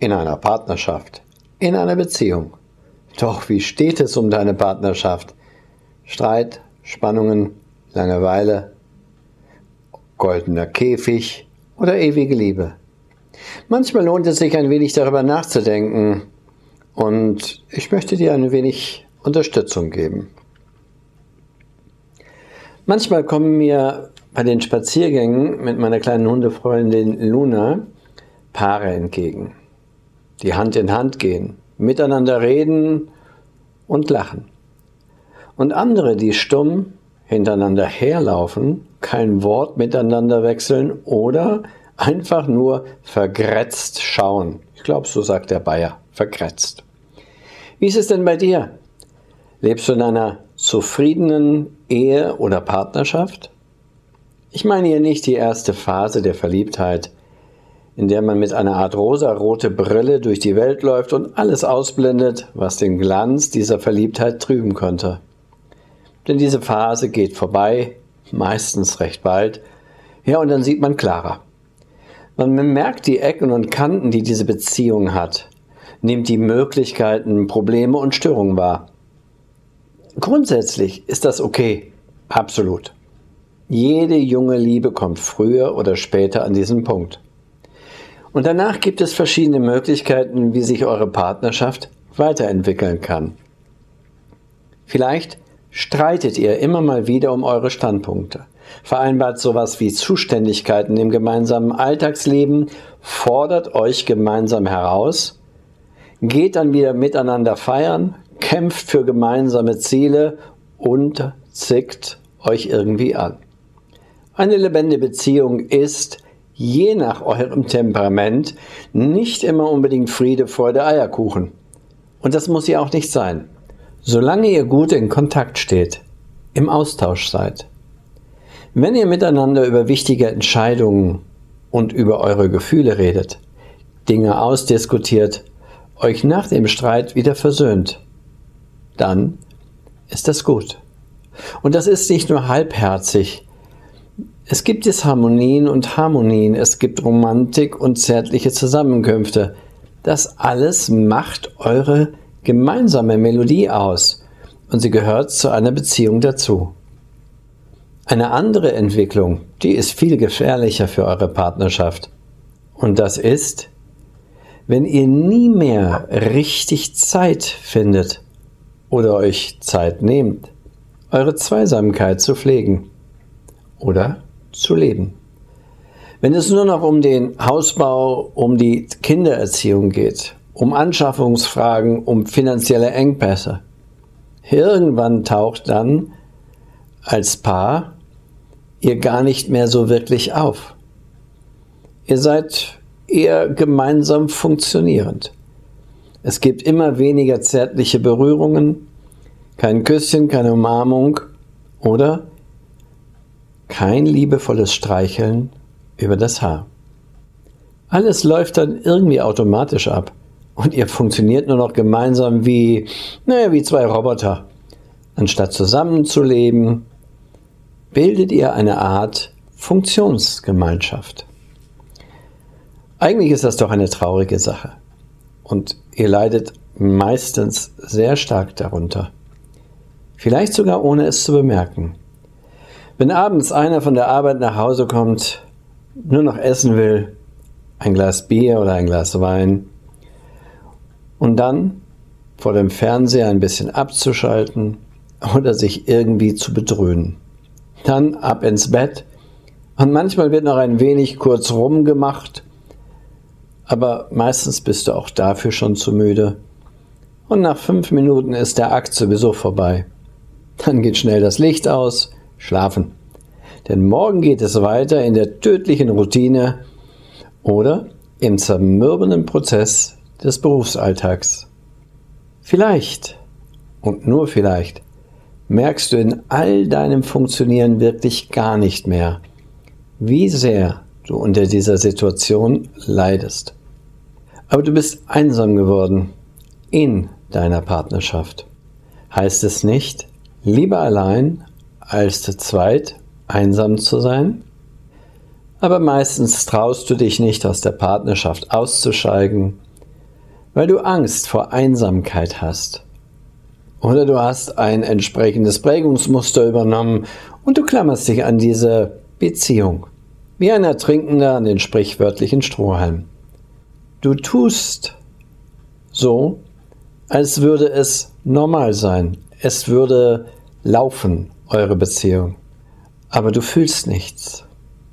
in einer Partnerschaft, in einer Beziehung. Doch wie steht es um deine Partnerschaft? Streit, Spannungen, Langeweile, goldener Käfig oder ewige Liebe? Manchmal lohnt es sich ein wenig darüber nachzudenken und ich möchte dir ein wenig Unterstützung geben. Manchmal kommen mir bei den Spaziergängen mit meiner kleinen Hundefreundin Luna Paare entgegen die Hand in Hand gehen, miteinander reden und lachen. Und andere, die stumm hintereinander herlaufen, kein Wort miteinander wechseln oder einfach nur vergrätzt schauen. Ich glaube, so sagt der Bayer, vergrätzt. Wie ist es denn bei dir? Lebst du in einer zufriedenen Ehe oder Partnerschaft? Ich meine hier nicht die erste Phase der Verliebtheit, in der man mit einer Art rosarote Brille durch die Welt läuft und alles ausblendet, was den Glanz dieser Verliebtheit trüben könnte. Denn diese Phase geht vorbei, meistens recht bald, ja, und dann sieht man klarer. Man bemerkt die Ecken und Kanten, die diese Beziehung hat, nimmt die Möglichkeiten, Probleme und Störungen wahr. Grundsätzlich ist das okay, absolut. Jede junge Liebe kommt früher oder später an diesen Punkt. Und danach gibt es verschiedene Möglichkeiten, wie sich eure Partnerschaft weiterentwickeln kann. Vielleicht streitet ihr immer mal wieder um eure Standpunkte, vereinbart sowas wie Zuständigkeiten im gemeinsamen Alltagsleben, fordert euch gemeinsam heraus, geht dann wieder miteinander feiern, kämpft für gemeinsame Ziele und zickt euch irgendwie an. Eine lebendige Beziehung ist, je nach eurem Temperament nicht immer unbedingt Friede, Freude, Eierkuchen. Und das muss ja auch nicht sein. Solange ihr gut in Kontakt steht, im Austausch seid. Wenn ihr miteinander über wichtige Entscheidungen und über eure Gefühle redet, Dinge ausdiskutiert, euch nach dem Streit wieder versöhnt, dann ist das gut. Und das ist nicht nur halbherzig, es gibt Disharmonien und Harmonien, es gibt Romantik und zärtliche Zusammenkünfte. Das alles macht eure gemeinsame Melodie aus und sie gehört zu einer Beziehung dazu. Eine andere Entwicklung, die ist viel gefährlicher für eure Partnerschaft. Und das ist, wenn ihr nie mehr richtig Zeit findet oder euch Zeit nehmt, eure Zweisamkeit zu pflegen. Oder zu leben. Wenn es nur noch um den Hausbau, um die Kindererziehung geht, um Anschaffungsfragen, um finanzielle Engpässe, irgendwann taucht dann als Paar ihr gar nicht mehr so wirklich auf. Ihr seid eher gemeinsam funktionierend. Es gibt immer weniger zärtliche Berührungen, kein Küsschen, keine Umarmung oder kein liebevolles Streicheln über das Haar. Alles läuft dann irgendwie automatisch ab und ihr funktioniert nur noch gemeinsam wie, naja, wie zwei Roboter. Anstatt zusammenzuleben, bildet ihr eine Art Funktionsgemeinschaft. Eigentlich ist das doch eine traurige Sache und ihr leidet meistens sehr stark darunter. Vielleicht sogar ohne es zu bemerken. Wenn abends einer von der Arbeit nach Hause kommt, nur noch essen will, ein Glas Bier oder ein Glas Wein, und dann vor dem Fernseher ein bisschen abzuschalten oder sich irgendwie zu bedröhnen. Dann ab ins Bett und manchmal wird noch ein wenig kurz rumgemacht, aber meistens bist du auch dafür schon zu müde. Und nach fünf Minuten ist der Akt sowieso vorbei. Dann geht schnell das Licht aus, schlafen. Denn morgen geht es weiter in der tödlichen Routine oder im zermürbenden Prozess des Berufsalltags. Vielleicht und nur vielleicht merkst du in all deinem Funktionieren wirklich gar nicht mehr, wie sehr du unter dieser Situation leidest. Aber du bist einsam geworden in deiner Partnerschaft. Heißt es nicht, lieber allein als zu zweit einsam zu sein? Aber meistens traust du dich nicht aus der Partnerschaft auszusteigen, weil du Angst vor Einsamkeit hast. Oder du hast ein entsprechendes Prägungsmuster übernommen und du klammerst dich an diese Beziehung, wie ein Ertrinkender an den sprichwörtlichen Strohhalm. Du tust so, als würde es normal sein, es würde laufen, eure Beziehung. Aber du fühlst nichts.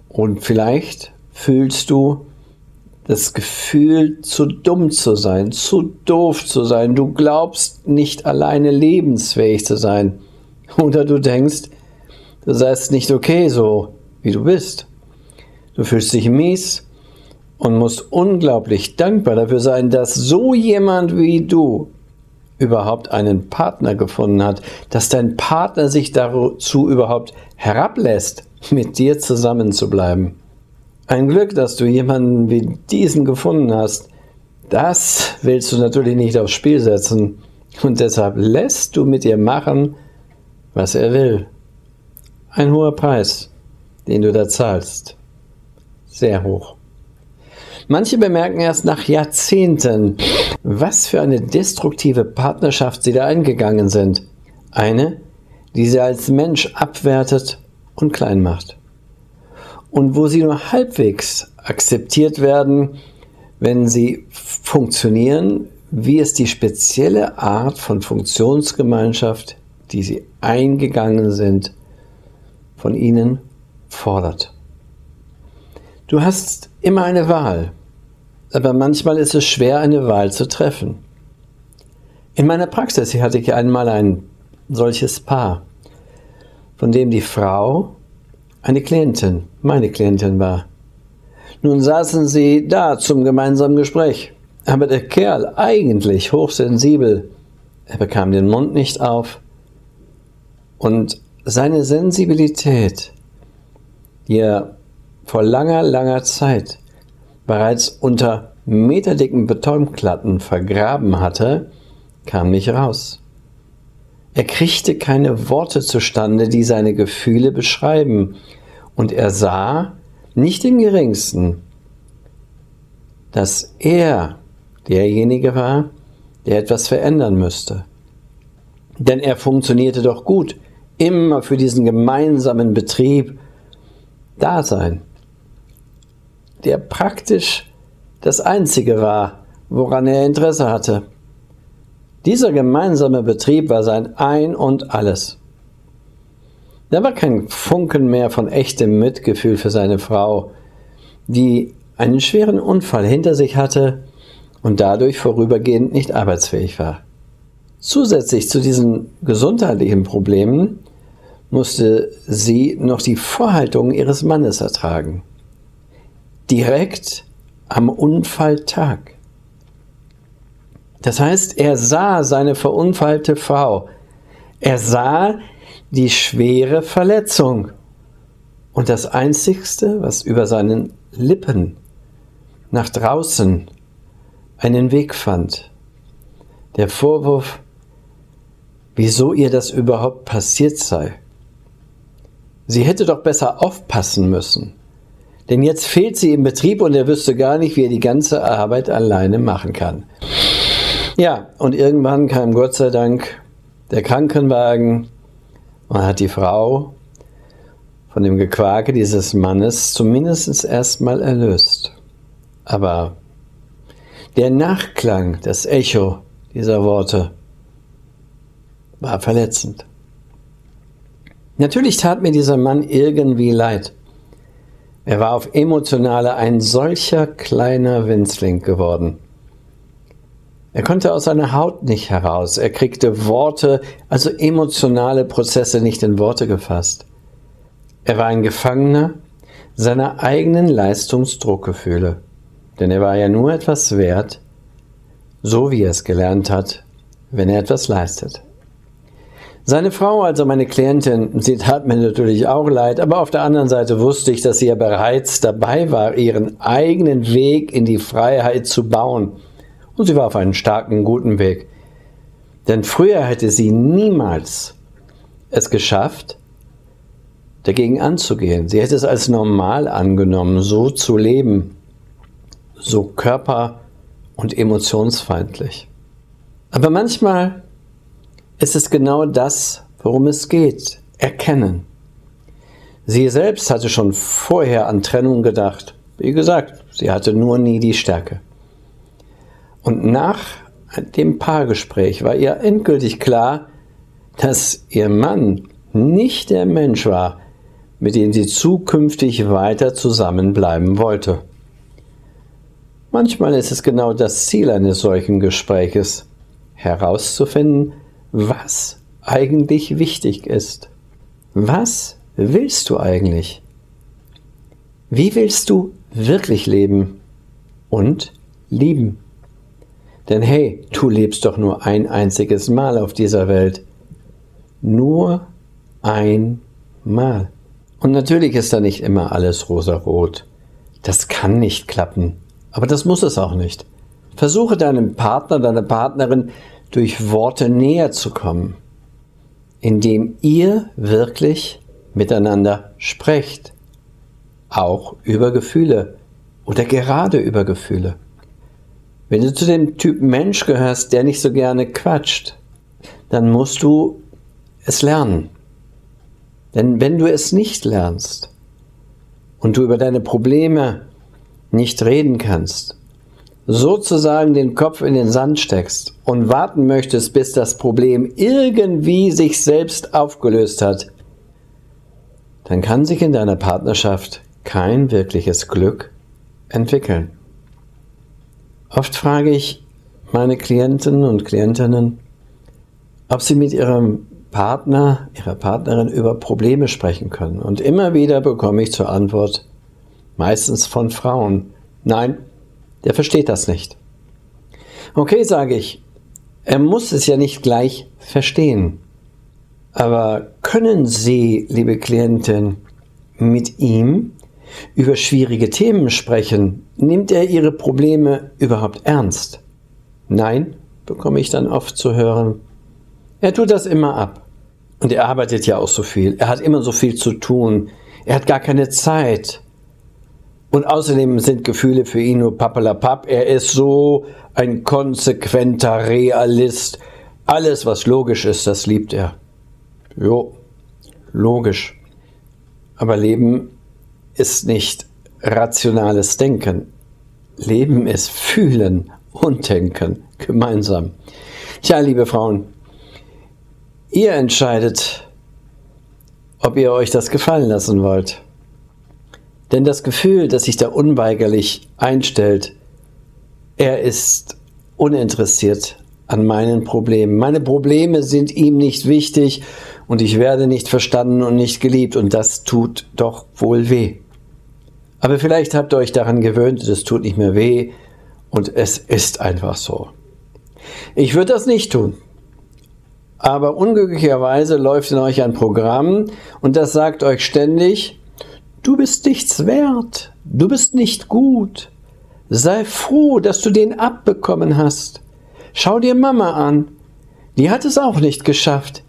Und vielleicht fühlst du das Gefühl, zu dumm zu sein, zu doof zu sein. Du glaubst nicht alleine lebensfähig zu sein. Oder du denkst, du seist nicht okay so, wie du bist. Du fühlst dich mies und musst unglaublich dankbar dafür sein, dass so jemand wie du überhaupt einen Partner gefunden hat, dass dein Partner sich dazu überhaupt herablässt, mit dir zusammen zu bleiben. Ein Glück, dass du jemanden wie diesen gefunden hast. Das willst du natürlich nicht aufs Spiel setzen. Und deshalb lässt du mit ihr machen, was er will. Ein hoher Preis, den du da zahlst. Sehr hoch. Manche bemerken erst nach Jahrzehnten, was für eine destruktive Partnerschaft sie da eingegangen sind. Eine, die sie als Mensch abwertet und klein macht und wo sie nur halbwegs akzeptiert werden, wenn sie funktionieren, wie es die spezielle Art von Funktionsgemeinschaft, die sie eingegangen sind, von ihnen fordert. Du hast immer eine Wahl, aber manchmal ist es schwer, eine Wahl zu treffen. In meiner Praxis hatte ich einmal ein solches Paar, von dem die Frau eine Klientin, meine Klientin war. Nun saßen sie da zum gemeinsamen Gespräch, aber der Kerl, eigentlich hochsensibel, er bekam den Mund nicht auf und seine Sensibilität, die er vor langer, langer Zeit bereits unter meterdicken Betonplatten vergraben hatte, kam nicht raus. Er kriegte keine Worte zustande, die seine Gefühle beschreiben, und er sah nicht im geringsten, dass er derjenige war, der etwas verändern müsste. Denn er funktionierte doch gut, immer für diesen gemeinsamen Betrieb da sein, der praktisch das Einzige war, woran er Interesse hatte. Dieser gemeinsame Betrieb war sein Ein und alles. Da war kein Funken mehr von echtem Mitgefühl für seine Frau, die einen schweren Unfall hinter sich hatte und dadurch vorübergehend nicht arbeitsfähig war. Zusätzlich zu diesen gesundheitlichen Problemen musste sie noch die Vorhaltungen ihres Mannes ertragen. Direkt am Unfalltag. Das heißt, er sah seine verunfallte Frau. Er sah die schwere Verletzung. Und das Einzigste, was über seinen Lippen nach draußen einen Weg fand, der Vorwurf, wieso ihr das überhaupt passiert sei. Sie hätte doch besser aufpassen müssen. Denn jetzt fehlt sie im Betrieb und er wüsste gar nicht, wie er die ganze Arbeit alleine machen kann. Ja, und irgendwann kam Gott sei Dank der Krankenwagen und hat die Frau von dem Gequake dieses Mannes zumindest erstmal erlöst. Aber der Nachklang, das Echo dieser Worte war verletzend. Natürlich tat mir dieser Mann irgendwie leid. Er war auf emotionale ein solcher kleiner Winzling geworden. Er konnte aus seiner Haut nicht heraus. Er kriegte Worte, also emotionale Prozesse nicht in Worte gefasst. Er war ein Gefangener seiner eigenen Leistungsdruckgefühle. Denn er war ja nur etwas wert, so wie er es gelernt hat, wenn er etwas leistet. Seine Frau, also meine Klientin, sie tat mir natürlich auch leid, aber auf der anderen Seite wusste ich, dass sie ja bereits dabei war, ihren eigenen Weg in die Freiheit zu bauen. Und sie war auf einem starken, guten Weg. Denn früher hätte sie niemals es geschafft, dagegen anzugehen. Sie hätte es als normal angenommen, so zu leben, so körper- und emotionsfeindlich. Aber manchmal ist es genau das, worum es geht. Erkennen. Sie selbst hatte schon vorher an Trennung gedacht. Wie gesagt, sie hatte nur nie die Stärke. Und nach dem Paargespräch war ihr endgültig klar, dass ihr Mann nicht der Mensch war, mit dem sie zukünftig weiter zusammenbleiben wollte. Manchmal ist es genau das Ziel eines solchen Gespräches, herauszufinden, was eigentlich wichtig ist. Was willst du eigentlich? Wie willst du wirklich leben und lieben? Denn hey, du lebst doch nur ein einziges Mal auf dieser Welt. Nur einmal. Und natürlich ist da nicht immer alles rosarot. Das kann nicht klappen. Aber das muss es auch nicht. Versuche deinem Partner, deiner Partnerin durch Worte näher zu kommen, indem ihr wirklich miteinander sprecht, auch über Gefühle oder gerade über Gefühle. Wenn du zu dem Typ Mensch gehörst, der nicht so gerne quatscht, dann musst du es lernen. Denn wenn du es nicht lernst und du über deine Probleme nicht reden kannst sozusagen den Kopf in den Sand steckst und warten möchtest, bis das Problem irgendwie sich selbst aufgelöst hat, dann kann sich in deiner Partnerschaft kein wirkliches Glück entwickeln. Oft frage ich meine Klienten und Klientinnen, ob sie mit ihrem Partner, ihrer Partnerin über Probleme sprechen können. Und immer wieder bekomme ich zur Antwort, meistens von Frauen, nein, der versteht das nicht. Okay, sage ich, er muss es ja nicht gleich verstehen. Aber können Sie, liebe Klientin, mit ihm über schwierige Themen sprechen? Nimmt er Ihre Probleme überhaupt ernst? Nein, bekomme ich dann oft zu hören. Er tut das immer ab. Und er arbeitet ja auch so viel. Er hat immer so viel zu tun. Er hat gar keine Zeit. Und außerdem sind Gefühle für ihn nur pappelapapp. Er ist so ein konsequenter Realist. Alles, was logisch ist, das liebt er. Jo, logisch. Aber Leben ist nicht rationales Denken. Leben ist Fühlen und Denken gemeinsam. Tja, liebe Frauen, ihr entscheidet, ob ihr euch das gefallen lassen wollt. Denn das Gefühl, das sich da unweigerlich einstellt, er ist uninteressiert an meinen Problemen. Meine Probleme sind ihm nicht wichtig und ich werde nicht verstanden und nicht geliebt und das tut doch wohl weh. Aber vielleicht habt ihr euch daran gewöhnt, es tut nicht mehr weh und es ist einfach so. Ich würde das nicht tun. Aber unglücklicherweise läuft in euch ein Programm und das sagt euch ständig, Du bist nichts wert, du bist nicht gut. Sei froh, dass du den abbekommen hast. Schau dir Mama an, die hat es auch nicht geschafft.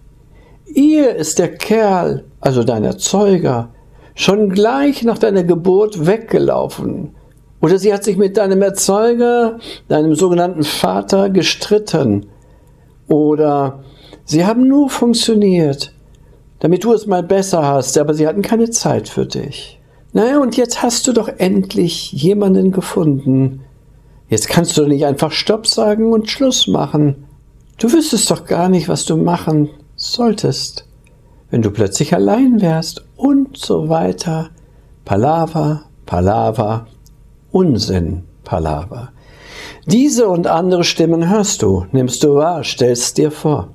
Ihr ist der Kerl, also dein Erzeuger, schon gleich nach deiner Geburt weggelaufen. Oder sie hat sich mit deinem Erzeuger, deinem sogenannten Vater, gestritten. Oder sie haben nur funktioniert damit du es mal besser hast, aber sie hatten keine Zeit für dich. Naja, und jetzt hast du doch endlich jemanden gefunden. Jetzt kannst du nicht einfach Stopp sagen und Schluss machen. Du wüsstest doch gar nicht, was du machen solltest, wenn du plötzlich allein wärst und so weiter. Palaver, Palaver, Unsinn, Palaver. Diese und andere Stimmen hörst du, nimmst du wahr, stellst dir vor.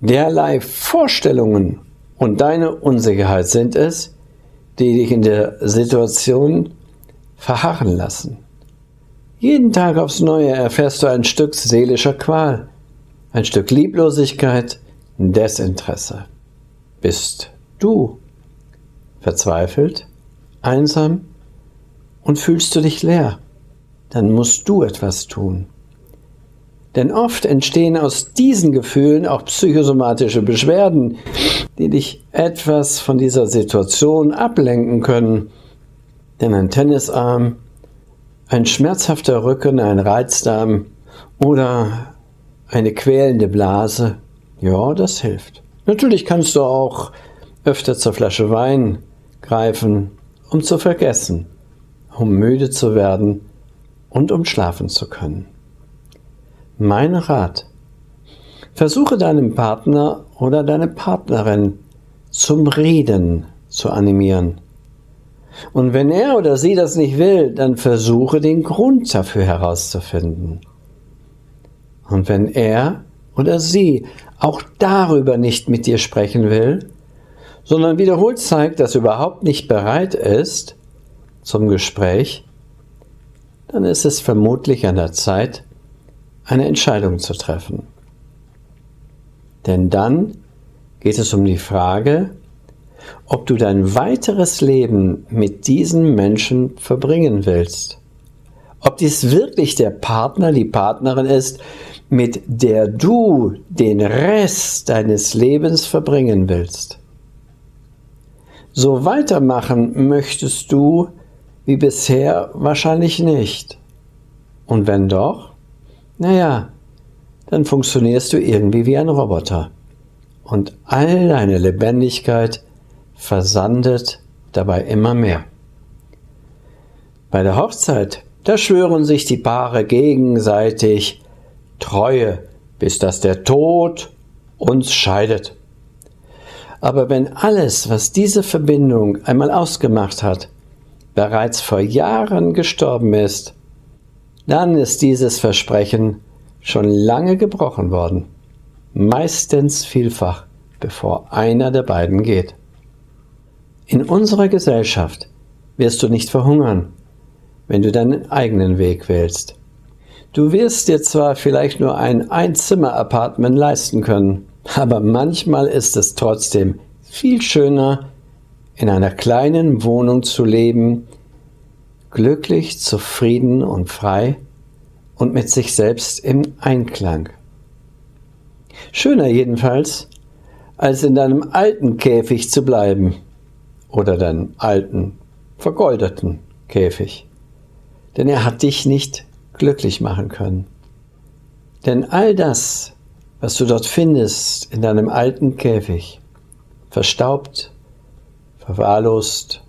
Derlei Vorstellungen und deine Unsicherheit sind es, die dich in der Situation verharren lassen. Jeden Tag aufs Neue erfährst du ein Stück seelischer Qual, ein Stück Lieblosigkeit, Desinteresse. Bist du verzweifelt, einsam und fühlst du dich leer, dann musst du etwas tun. Denn oft entstehen aus diesen Gefühlen auch psychosomatische Beschwerden, die dich etwas von dieser Situation ablenken können. Denn ein Tennisarm, ein schmerzhafter Rücken, ein Reizdarm oder eine quälende Blase, ja, das hilft. Natürlich kannst du auch öfter zur Flasche Wein greifen, um zu vergessen, um müde zu werden und um schlafen zu können. Mein Rat. Versuche deinen Partner oder deine Partnerin zum Reden zu animieren. Und wenn er oder sie das nicht will, dann versuche den Grund dafür herauszufinden. Und wenn er oder sie auch darüber nicht mit dir sprechen will, sondern wiederholt zeigt, dass er überhaupt nicht bereit ist zum Gespräch, dann ist es vermutlich an der Zeit, eine Entscheidung zu treffen. Denn dann geht es um die Frage, ob du dein weiteres Leben mit diesen Menschen verbringen willst. Ob dies wirklich der Partner, die Partnerin ist, mit der du den Rest deines Lebens verbringen willst. So weitermachen möchtest du wie bisher wahrscheinlich nicht. Und wenn doch, naja, dann funktionierst du irgendwie wie ein Roboter. Und all deine Lebendigkeit versandet dabei immer mehr. Bei der Hochzeit, da schwören sich die Paare gegenseitig Treue, bis dass der Tod uns scheidet. Aber wenn alles, was diese Verbindung einmal ausgemacht hat, bereits vor Jahren gestorben ist, dann ist dieses Versprechen schon lange gebrochen worden, meistens vielfach, bevor einer der beiden geht. In unserer Gesellschaft wirst du nicht verhungern, wenn du deinen eigenen Weg wählst. Du wirst dir zwar vielleicht nur ein Einzimmer-Apartment leisten können, aber manchmal ist es trotzdem viel schöner, in einer kleinen Wohnung zu leben, glücklich, zufrieden und frei und mit sich selbst im Einklang. Schöner jedenfalls, als in deinem alten Käfig zu bleiben oder deinem alten, vergoldeten Käfig. Denn er hat dich nicht glücklich machen können. Denn all das, was du dort findest in deinem alten Käfig, verstaubt, verwahrlost,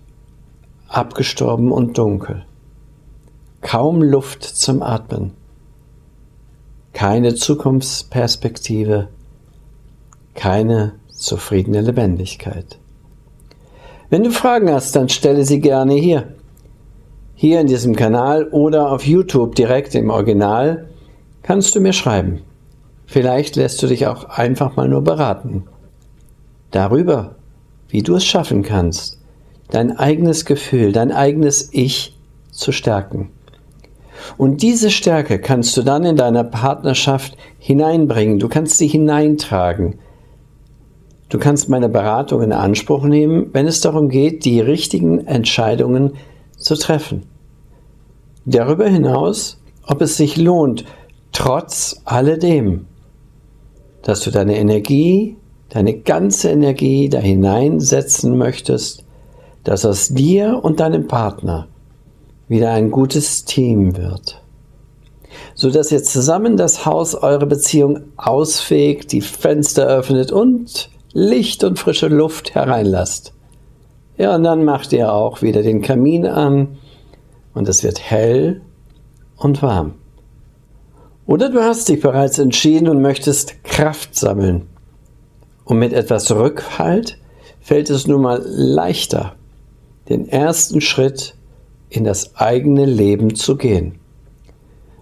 abgestorben und dunkel. Kaum Luft zum Atmen. Keine Zukunftsperspektive. Keine zufriedene Lebendigkeit. Wenn du Fragen hast, dann stelle sie gerne hier. Hier in diesem Kanal oder auf YouTube direkt im Original kannst du mir schreiben. Vielleicht lässt du dich auch einfach mal nur beraten. Darüber, wie du es schaffen kannst, dein eigenes Gefühl, dein eigenes Ich zu stärken. Und diese Stärke kannst du dann in deiner Partnerschaft hineinbringen. Du kannst sie hineintragen. Du kannst meine Beratung in Anspruch nehmen, wenn es darum geht, die richtigen Entscheidungen zu treffen. Darüber hinaus, ob es sich lohnt, trotz alledem, dass du deine Energie, deine ganze Energie da hineinsetzen möchtest, dass aus dir und deinem Partner wieder ein gutes Team wird. So dass ihr zusammen das Haus eurer Beziehung ausfegt, die Fenster öffnet und Licht und frische Luft hereinlasst. Ja, und dann macht ihr auch wieder den Kamin an und es wird hell und warm. Oder du hast dich bereits entschieden und möchtest Kraft sammeln. Und mit etwas Rückhalt fällt es nun mal leichter, den ersten Schritt in das eigene Leben zu gehen.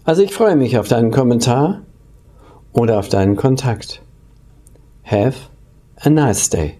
Also ich freue mich auf deinen Kommentar oder auf deinen Kontakt. Have a nice day.